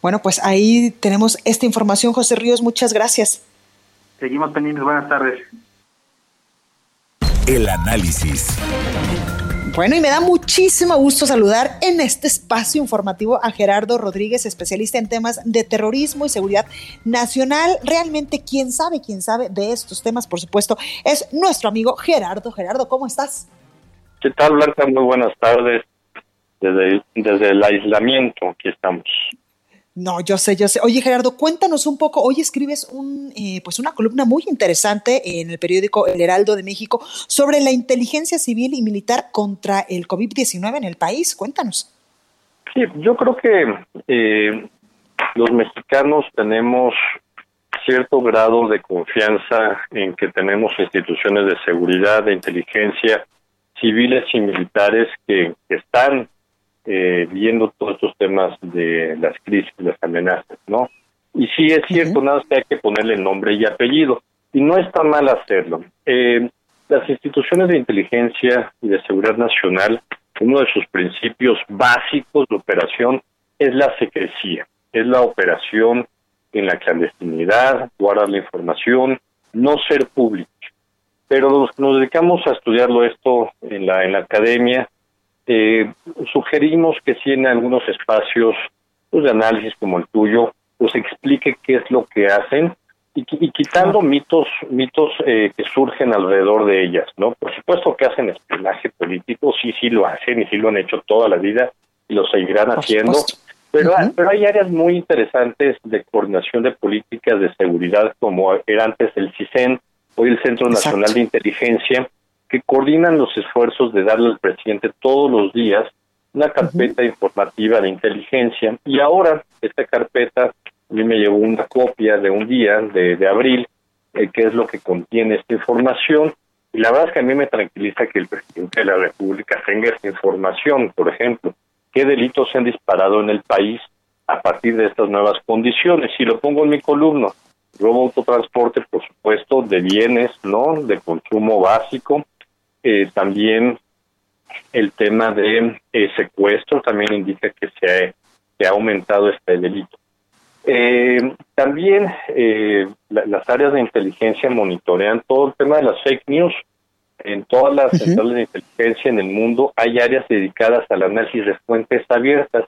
Bueno, pues ahí tenemos esta información, José Ríos, muchas gracias. Seguimos pendientes, buenas tardes. El análisis. Bueno, y me da muchísimo gusto saludar en este espacio informativo a Gerardo Rodríguez, especialista en temas de terrorismo y seguridad nacional. Realmente, quien sabe, quién sabe de estos temas, por supuesto, es nuestro amigo Gerardo. Gerardo, ¿cómo estás? ¿Qué tal, Blanca? Muy buenas tardes. Desde, desde el aislamiento, aquí estamos. No, yo sé, yo sé. Oye, Gerardo, cuéntanos un poco. Hoy escribes un, eh, pues una columna muy interesante en el periódico El Heraldo de México sobre la inteligencia civil y militar contra el COVID-19 en el país. Cuéntanos. Sí, yo creo que eh, los mexicanos tenemos cierto grado de confianza en que tenemos instituciones de seguridad, de inteligencia, civiles y militares que están eh, viendo todos estos temas de las crisis, las amenazas, ¿no? Y sí es cierto, nada más que hay que ponerle nombre y apellido, y no está mal hacerlo. Eh, las instituciones de inteligencia y de seguridad nacional, uno de sus principios básicos de operación es la secrecía, es la operación en la clandestinidad, guardar la información, no ser público. Pero los nos dedicamos a estudiarlo esto en la, en la academia, eh, sugerimos que si en algunos espacios pues, de análisis como el tuyo, pues explique qué es lo que hacen y, quitando mitos mitos eh, que surgen alrededor de ellas, ¿no? Por supuesto que hacen espionaje político, sí, sí lo hacen y sí lo han hecho toda la vida y lo seguirán haciendo, pero, pero hay áreas muy interesantes de coordinación de políticas de seguridad como era antes el CISEN, hoy el Centro Nacional de Inteligencia, que coordinan los esfuerzos de darle al presidente todos los días una carpeta informativa de inteligencia y ahora esta carpeta a mí me llegó una copia de un día de, de abril eh, que es lo que contiene esta información y la verdad es que a mí me tranquiliza que el presidente de la República tenga esta información, por ejemplo, qué delitos se han disparado en el país a partir de estas nuevas condiciones. Si lo pongo en mi columna, robo autotransporte, por supuesto, de bienes, ¿no? De consumo básico, eh, también el tema de eh, secuestro también indica que se ha, aumentado este delito. Eh, también eh, las áreas de inteligencia monitorean todo el tema de las fake news. En todas las centrales de inteligencia en el mundo hay áreas dedicadas al análisis de fuentes abiertas.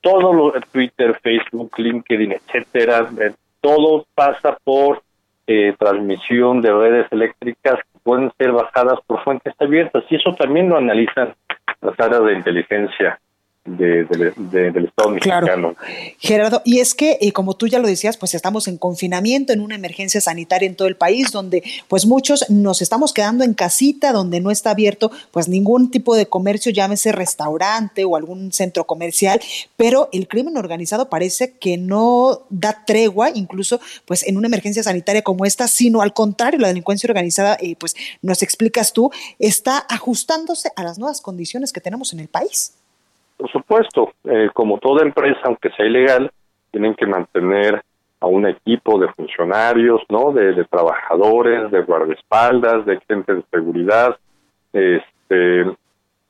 Todo lo Twitter, Facebook, LinkedIn, etcétera, eh, todo pasa por eh, transmisión de redes eléctricas pueden ser bajadas por fuentes abiertas y eso también lo analizan las áreas de inteligencia de, del Estado mexicano. Gerardo, y es que, eh, como tú ya lo decías, pues estamos en confinamiento, en una emergencia sanitaria en todo el país, donde pues muchos nos estamos quedando en casita, donde no está abierto pues ningún tipo de comercio, llámese restaurante o algún centro comercial, pero el crimen organizado parece que no da tregua, incluso pues en una emergencia sanitaria como esta, sino al contrario, la delincuencia organizada, eh, pues nos explicas tú, está ajustándose a las nuevas condiciones que tenemos en el país. Por supuesto, eh, como toda empresa, aunque sea ilegal, tienen que mantener a un equipo de funcionarios, ¿no? De, trabajadores, de guardaespaldas, de gente de seguridad, este,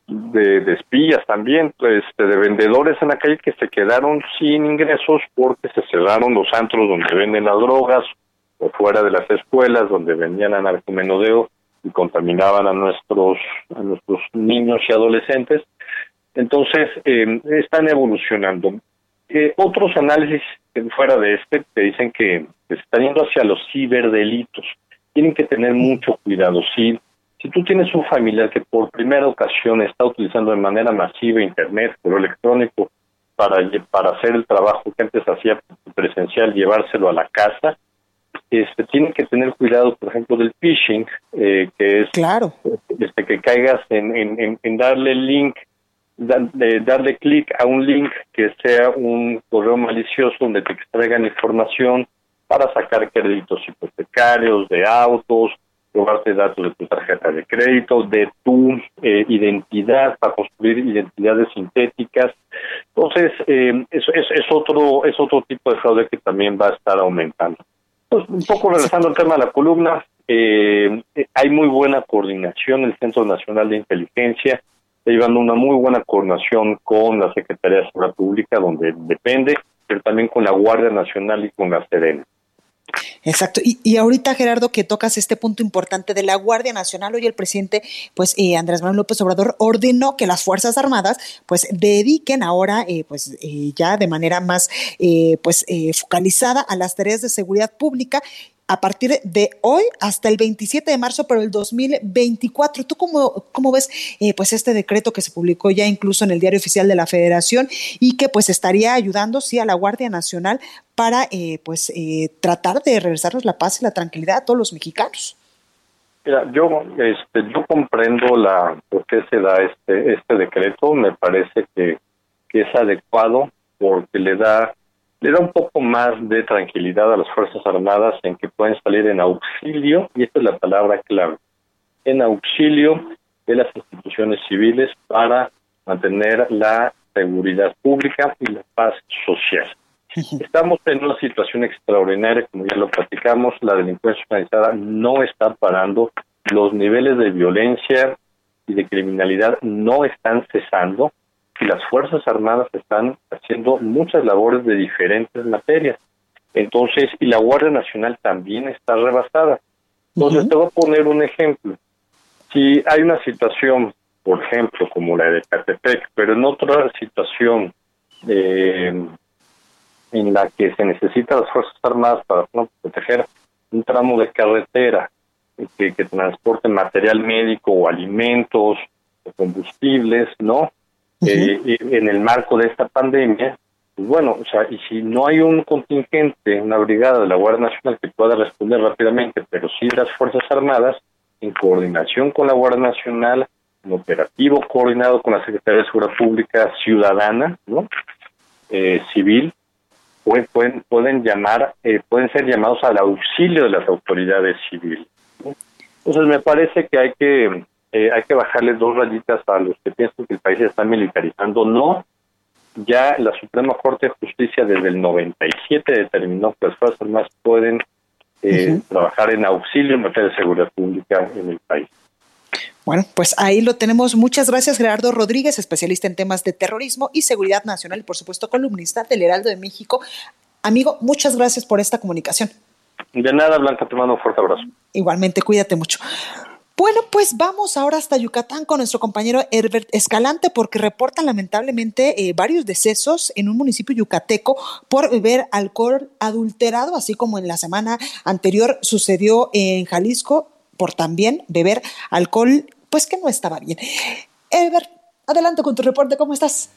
de, espías también, pues, de vendedores en la calle que se quedaron sin ingresos porque se cerraron los antros donde venden las drogas o fuera de las escuelas donde vendían a narcomenudeo y contaminaban a nuestros a nuestros niños y adolescentes entonces, eh, están evolucionando. Eh, otros análisis fuera de este te dicen que se están yendo hacia los ciberdelitos. Tienen que tener mucho cuidado. Si, si tú tienes un familiar que por primera ocasión está utilizando de manera masiva Internet, o electrónico, para, para hacer el trabajo que antes hacía presencial, llevárselo a la casa, este, tienen que tener cuidado, por ejemplo, del phishing, eh, que es claro. este, que caigas en, en, en darle el link darle clic a un link que sea un correo malicioso donde te extraigan información para sacar créditos hipotecarios de autos, robarte datos de tu tarjeta de crédito, de tu eh, identidad para construir identidades sintéticas. Entonces, eh, es, es, otro es otro tipo de fraude que también va a estar aumentando. Pues, un poco regresando al tema de la columna, eh, hay muy buena coordinación en el Centro Nacional de Inteligencia está llevando una muy buena coordinación con la Secretaría de Seguridad Pública, donde depende, pero también con la Guardia Nacional y con la Serena. Exacto. Y, ahorita, Gerardo, que tocas este punto importante de la Guardia Nacional, hoy el presidente, pues eh, Andrés Manuel López Obrador, ordenó que las Fuerzas Armadas, pues dediquen ahora, eh, pues eh, ya de manera más, pues focalizada a las tareas de seguridad pública a partir de hoy hasta el 27 de marzo, pero el 2024. ¿Tú cómo, cómo ves eh, pues este decreto que se publicó ya incluso en el Diario Oficial de la Federación y que pues estaría ayudando, sí, a la Guardia Nacional para eh, pues eh, tratar de regresarnos la paz y la tranquilidad a todos los mexicanos? Mira, yo, este, yo comprendo la por qué se da este, este decreto. Me parece que, que es adecuado porque le da le da un poco más de tranquilidad a las Fuerzas Armadas en que pueden salir en auxilio, y esta es la palabra clave, en auxilio de las instituciones civiles para mantener la seguridad pública y la paz social. Estamos en una situación extraordinaria, como ya lo platicamos, la delincuencia organizada no está parando, los niveles de violencia y de criminalidad no están cesando, y las Fuerzas Armadas están haciendo muchas labores de diferentes materias. Entonces, y la Guardia Nacional también está rebasada. Entonces, te voy a poner un ejemplo. Si hay una situación, por ejemplo, como la de Catepec, pero en otra situación eh, en la que se necesita las Fuerzas Armadas para proteger un tramo de carretera que, que transporte material médico o alimentos o combustibles, ¿no? Eh, en el marco de esta pandemia, pues bueno, o sea, y si no hay un contingente, una brigada de la Guardia Nacional que pueda responder rápidamente, pero sí las Fuerzas Armadas, en coordinación con la Guardia Nacional, en operativo coordinado con la Secretaría de Seguridad Pública Ciudadana, ¿no? Eh, civil, pueden, pueden, pueden llamar, eh, pueden ser llamados al auxilio de las autoridades civiles. Entonces me parece que hay que eh, hay que bajarle dos rayitas a los que piensan que el país se está militarizando. No, ya la Suprema Corte de Justicia desde el 97 determinó que las Fuerzas Armadas pueden eh, trabajar en auxilio en materia de seguridad pública en el país. Bueno, pues ahí lo tenemos. Muchas gracias, Gerardo Rodríguez, especialista en temas de terrorismo y seguridad nacional y, por supuesto, columnista del Heraldo de México Amigo, muchas gracias por esta comunicación. De nada, Blanca, te mando un fuerte abrazo. Igualmente, cuídate mucho. Bueno, pues vamos ahora hasta Yucatán con nuestro compañero Herbert Escalante porque reportan lamentablemente eh, varios decesos en un municipio yucateco por beber alcohol adulterado, así como en la semana anterior sucedió en Jalisco por también beber alcohol, pues que no estaba bien. Herbert, adelante con tu reporte, ¿cómo estás?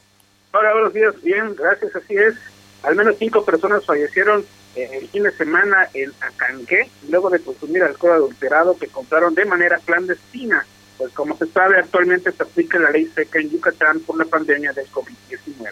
Hola, buenos días, bien, gracias, así es. Al menos cinco personas fallecieron el fin de semana en Acanqué, luego de consumir alcohol adulterado que compraron de manera clandestina. Pues como se sabe, actualmente se aplica la ley seca en Yucatán por la pandemia del COVID-19.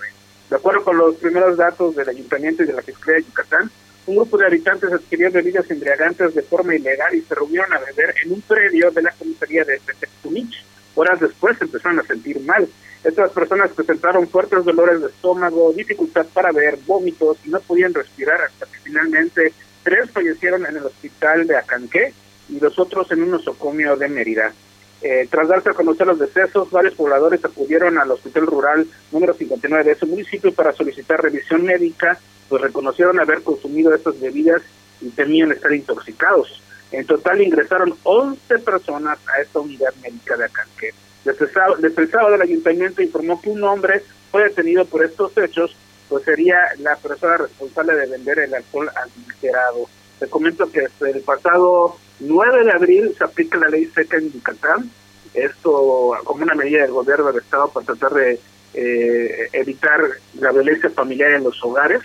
De acuerdo con los primeros datos del Ayuntamiento y de la Fiscalía de Yucatán, un grupo de habitantes adquirió bebidas embriagantes de forma ilegal y se reunieron a beber en un predio de la comisaría de Tetecunich. Horas después empezaron a sentir mal. Estas personas presentaron fuertes dolores de estómago, dificultad para ver, vómitos y no podían respirar hasta que finalmente tres fallecieron en el hospital de Acanqué y los otros en un nosocomio de Mérida. Eh, tras darse a conocer los decesos, varios pobladores acudieron al hospital rural número 59 de ese municipio para solicitar revisión médica, pues reconocieron haber consumido estas bebidas y temían estar intoxicados. En total ingresaron 11 personas a esta unidad médica de Acanqué. Desde el, sábado, desde el ayuntamiento informó que un hombre fue detenido por estos hechos, pues sería la persona responsable de vender el alcohol adulterado. Te comento que desde el pasado 9 de abril se aplica la ley seca en Yucatán, esto como una medida del gobierno del estado para tratar de eh, evitar la violencia familiar en los hogares.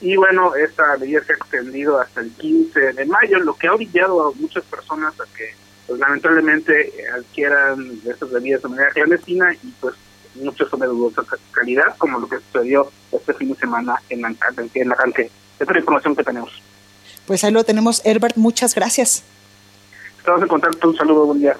Y bueno, esta medida se ha extendido hasta el 15 de mayo, lo que ha orillado a muchas personas a que pues lamentablemente adquieran estas bebidas de manera clandestina y pues muchos son de dudosa calidad, como lo que sucedió este fin de semana en la, en la Esta es la información que tenemos. Pues ahí lo tenemos, Herbert, muchas gracias. Estamos en contacto, un saludo, buen día.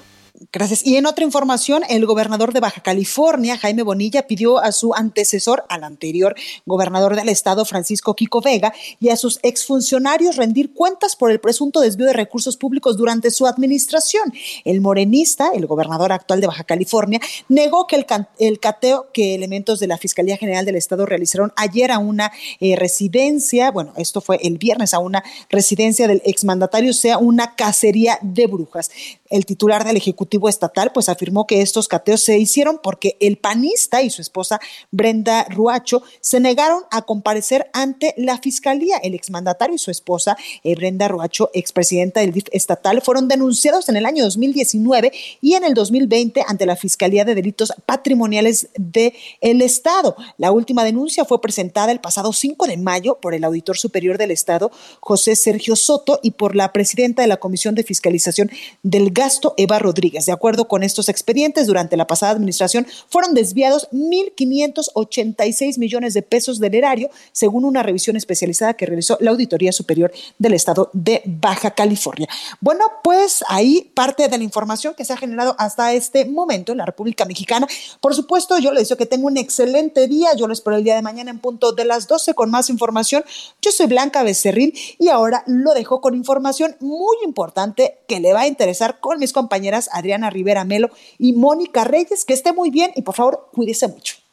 Gracias. Y en otra información, el gobernador de Baja California, Jaime Bonilla, pidió a su antecesor, al anterior gobernador del estado, Francisco Kiko Vega, y a sus exfuncionarios rendir cuentas por el presunto desvío de recursos públicos durante su administración. El morenista, el gobernador actual de Baja California, negó que el, cateo que elementos de la Fiscalía General del Estado realizaron ayer a una eh, residencia, bueno, esto fue el viernes, a una residencia del exmandatario, sea una cacería de brujas. El titular del Ejecutivo Estatal pues afirmó que estos cateos se hicieron porque el panista y su esposa Brenda Ruacho se negaron a comparecer ante la Fiscalía. El exmandatario y su esposa eh, Brenda Ruacho, expresidenta del DIF estatal, fueron denunciados en el año 2019 y en el 2020 ante la Fiscalía de Delitos Patrimoniales del el Estado. La última denuncia fue presentada el pasado 5 de mayo por el auditor superior del Estado, José Sergio Soto, y por la presidenta de la Comisión de Fiscalización del gasto Eva Rodríguez. De acuerdo con estos expedientes, durante la pasada administración fueron desviados 1.586 millones de pesos del erario, según una revisión especializada que realizó la Auditoría Superior del Estado de Baja California. Bueno, pues ahí parte de la información que se ha generado hasta este momento en la República Mexicana. Por supuesto, yo les deseo que tenga un excelente día. Yo lo espero el día de mañana en punto de las 12 con más información. Yo soy Blanca Becerril y ahora lo dejo con información muy importante que le va a interesar con mis compañeras Rivera Melo y Mónica Reyes. Que esté muy bien y por favor, cuídese mucho.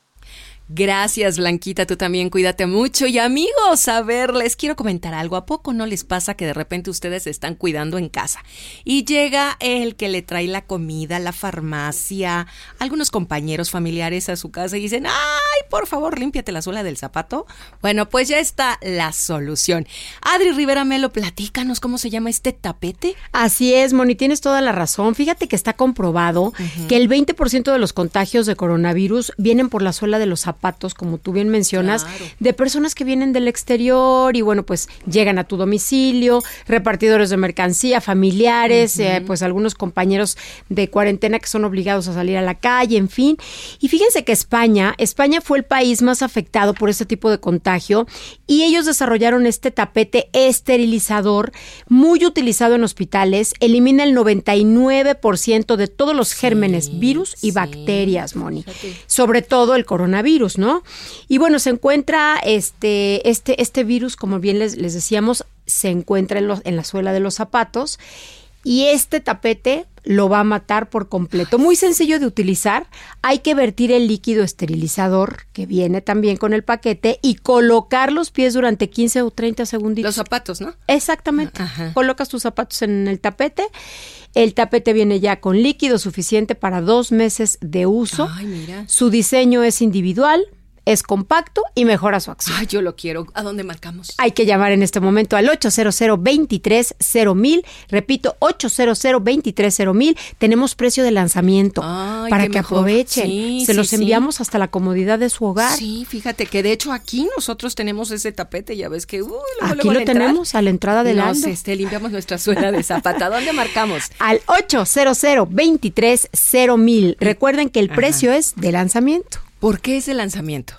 Gracias, Blanquita, tú también cuídate mucho. Y amigos, a ver, les quiero comentar algo. ¿A poco no les pasa que de repente ustedes se están cuidando en casa? Y llega el que le trae la comida, la farmacia, algunos compañeros familiares a su casa y dicen, ay, por favor, límpiate la suela del zapato. Bueno, pues ya está la solución. Adri Rivera Melo, platícanos cómo se llama este tapete. Así es, Moni, tienes toda la razón. Fíjate que está comprobado que el 20% de los contagios de coronavirus vienen por la suela de los zapatos como tú bien mencionas, de personas que vienen del exterior y bueno, pues llegan a tu domicilio, repartidores de mercancía, familiares, eh, pues algunos compañeros de cuarentena que son obligados a salir a la calle, en fin. Y fíjense que España, España fue el país más afectado por este tipo de contagio y ellos desarrollaron este tapete esterilizador muy utilizado en hospitales, elimina el 99% de todos los gérmenes, virus y bacterias, Moni, sobre todo el coronavirus. ¿No? Y bueno, se encuentra este, este, este virus, como bien les, les decíamos, se encuentra en, los, en la suela de los zapatos. Y este tapete lo va a matar por completo. Muy sencillo de utilizar. Hay que vertir el líquido esterilizador que viene también con el paquete y colocar los pies durante 15 o 30 segundos. Los zapatos, ¿no? Exactamente. Colocas tus zapatos en el tapete. El tapete viene ya con líquido suficiente para dos meses de uso. Ay, mira. Su diseño es individual, es compacto y mejora su acción. Ay, yo lo quiero. ¿A dónde marcamos? Hay que llamar en este momento al 800 230 Repito, 800 230 Tenemos precio de lanzamiento Ay, para que mejor. aprovechen. Sí, Se sí, los sí. enviamos hasta la comodidad de su hogar. Sí, fíjate que de hecho aquí nosotros tenemos ese tapete, ya ves que uy, luego, Aquí luego lo entrar, tenemos a la entrada del nos, este, limpiamos nuestra suela de zapata. ¿A dónde marcamos? Al 800 230 Recuerden que el precio es de lanzamiento. ¿Por qué ese lanzamiento?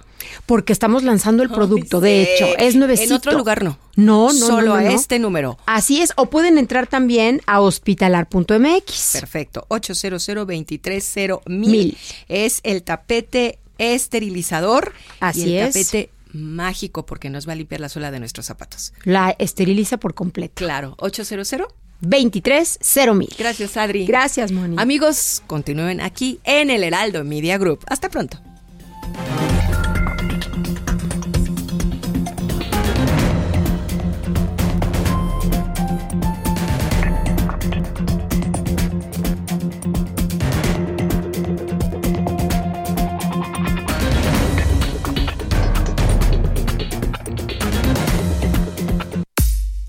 Porque estamos lanzando el producto. De hecho, es nuevecito. En otro lugar no. No, no, Solo no, no, a este número. Así es, o pueden entrar también a hospitalar.mx. Perfecto. 800 230 Mil. Es el tapete esterilizador. Así y el es. tapete mágico porque nos va a limpiar la suela de nuestros zapatos. La esteriliza por completo. Claro. 800 230 Gracias, Adri. Gracias, Moni. Amigos, continúen aquí en el Heraldo Media Group. Hasta pronto. Thank you.